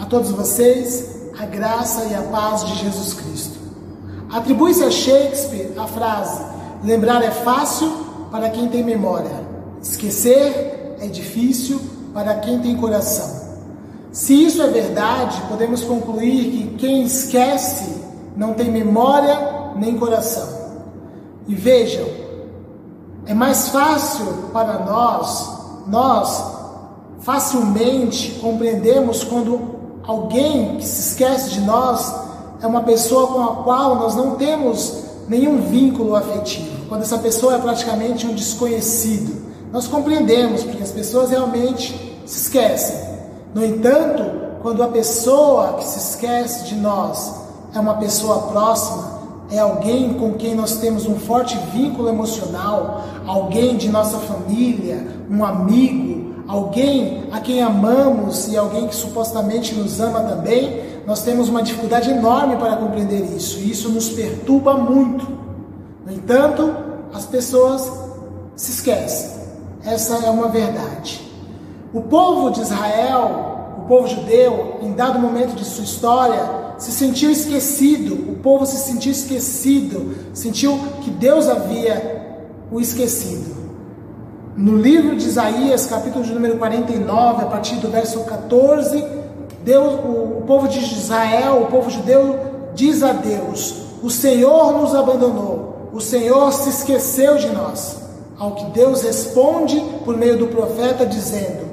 A todos vocês, a graça e a paz de Jesus Cristo. Atribui-se a Shakespeare a frase: lembrar é fácil para quem tem memória, esquecer é difícil para quem tem coração. Se isso é verdade, podemos concluir que quem esquece não tem memória nem coração. E vejam, é mais fácil para nós, nós facilmente compreendemos quando alguém que se esquece de nós é uma pessoa com a qual nós não temos nenhum vínculo afetivo, quando essa pessoa é praticamente um desconhecido. Nós compreendemos, porque as pessoas realmente se esquecem. No entanto, quando a pessoa que se esquece de nós é uma pessoa próxima, é alguém com quem nós temos um forte vínculo emocional, alguém de nossa família, um amigo, alguém a quem amamos e alguém que supostamente nos ama também, nós temos uma dificuldade enorme para compreender isso, e isso nos perturba muito. No entanto, as pessoas se esquecem. Essa é uma verdade. O povo de Israel, o povo judeu, em dado momento de sua história, se sentiu esquecido, o povo se sentiu esquecido, sentiu que Deus havia o esquecido. No livro de Isaías, capítulo de número 49, a partir do verso 14, Deus, o, povo de Israel, o povo judeu, diz a Deus: O Senhor nos abandonou, o Senhor se esqueceu de nós. Ao que Deus responde por meio do profeta, dizendo: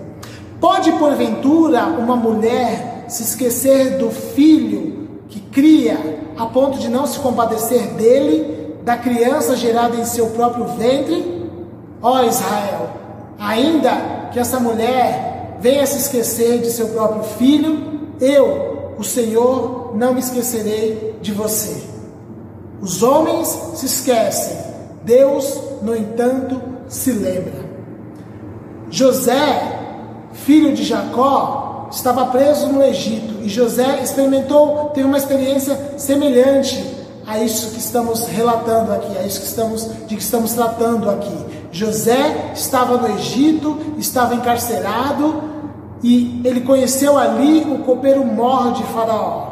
Pode porventura uma mulher se esquecer do filho que cria, a ponto de não se compadecer dele, da criança gerada em seu próprio ventre? Ó Israel, ainda que essa mulher venha se esquecer de seu próprio filho, eu, o Senhor, não me esquecerei de você. Os homens se esquecem, Deus, no entanto, se lembra. José, filho de Jacó, estava preso no Egito e José experimentou, teve uma experiência semelhante a isso que estamos relatando aqui, a isso que estamos, de que estamos tratando aqui. José estava no Egito, estava encarcerado e ele conheceu ali o copeiro mor de Faraó,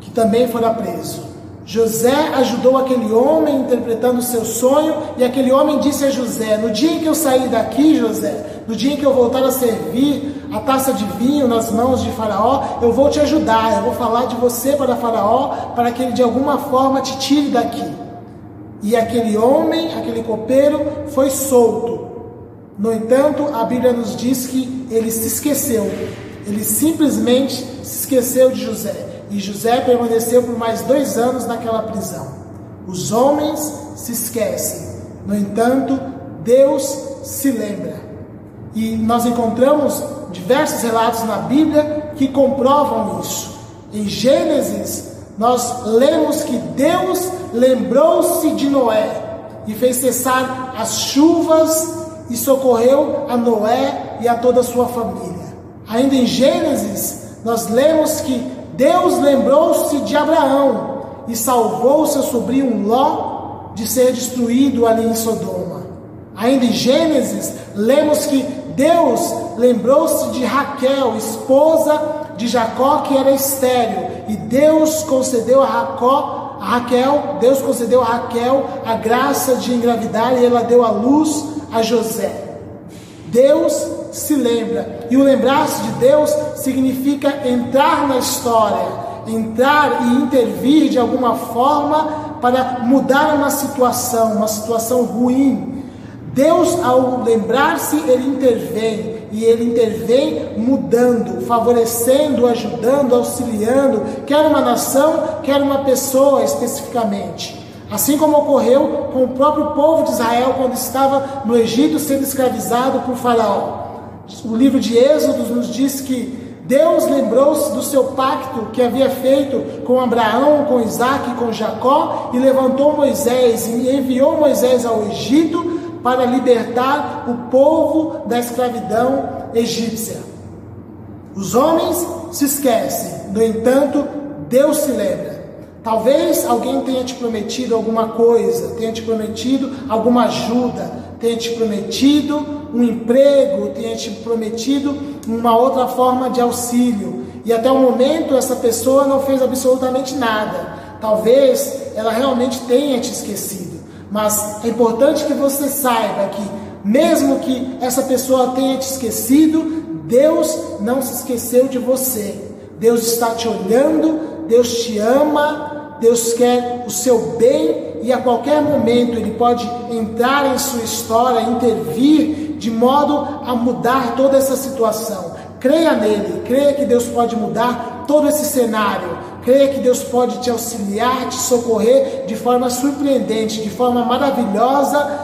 que também fora preso. José ajudou aquele homem interpretando o seu sonho, e aquele homem disse a José: No dia em que eu sair daqui, José, no dia em que eu voltar a servir a taça de vinho nas mãos de Faraó, eu vou te ajudar, eu vou falar de você para Faraó, para que ele de alguma forma te tire daqui. E aquele homem, aquele copeiro, foi solto. No entanto, a Bíblia nos diz que ele se esqueceu. Ele simplesmente se esqueceu de José. E José permaneceu por mais dois anos naquela prisão. Os homens se esquecem. No entanto, Deus se lembra. E nós encontramos diversos relatos na Bíblia que comprovam isso. Em Gênesis, nós lemos que Deus lembrou-se de Noé e fez cessar as chuvas e socorreu a Noé e a toda a sua família. Ainda em Gênesis, nós lemos que Deus lembrou-se de Abraão e salvou seu sobrinho Ló de ser destruído ali em Sodoma. Ainda em Gênesis, lemos que Deus lembrou-se de Raquel, esposa de Jacó, que era estéril, e Deus concedeu a Jacó, a Raquel, Deus concedeu a Raquel a graça de engravidar e ela deu a luz a José. Deus se lembra, e o lembrar-se de Deus significa entrar na história, entrar e intervir de alguma forma para mudar uma situação, uma situação ruim, Deus, ao lembrar-se, ele intervém. E ele intervém mudando, favorecendo, ajudando, auxiliando, quer uma nação, quer uma pessoa especificamente. Assim como ocorreu com o próprio povo de Israel quando estava no Egito sendo escravizado por Faraó. O livro de Êxodo nos diz que Deus lembrou-se do seu pacto que havia feito com Abraão, com Isaac com Jacó e levantou Moisés e enviou Moisés ao Egito para libertar o povo da escravidão egípcia. Os homens se esquecem, no entanto, Deus se lembra. Talvez alguém tenha te prometido alguma coisa, tenha te prometido alguma ajuda, tenha te prometido um emprego, tenha te prometido uma outra forma de auxílio. e até o momento essa pessoa não fez absolutamente nada. Talvez ela realmente tenha te esquecido, mas é importante que você saiba que, mesmo que essa pessoa tenha te esquecido, Deus não se esqueceu de você. Deus está te olhando, Deus te ama, Deus quer o seu bem e a qualquer momento Ele pode entrar em sua história, intervir de modo a mudar toda essa situação. Creia nele, creia que Deus pode mudar todo esse cenário. Creia que Deus pode te auxiliar, te socorrer de forma surpreendente, de forma maravilhosa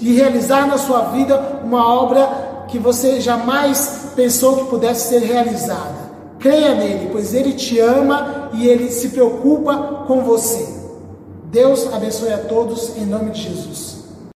e realizar na sua vida uma obra que você jamais pensou que pudesse ser realizada. Creia nele, pois ele te ama e ele se preocupa com você. Deus abençoe a todos em nome de Jesus.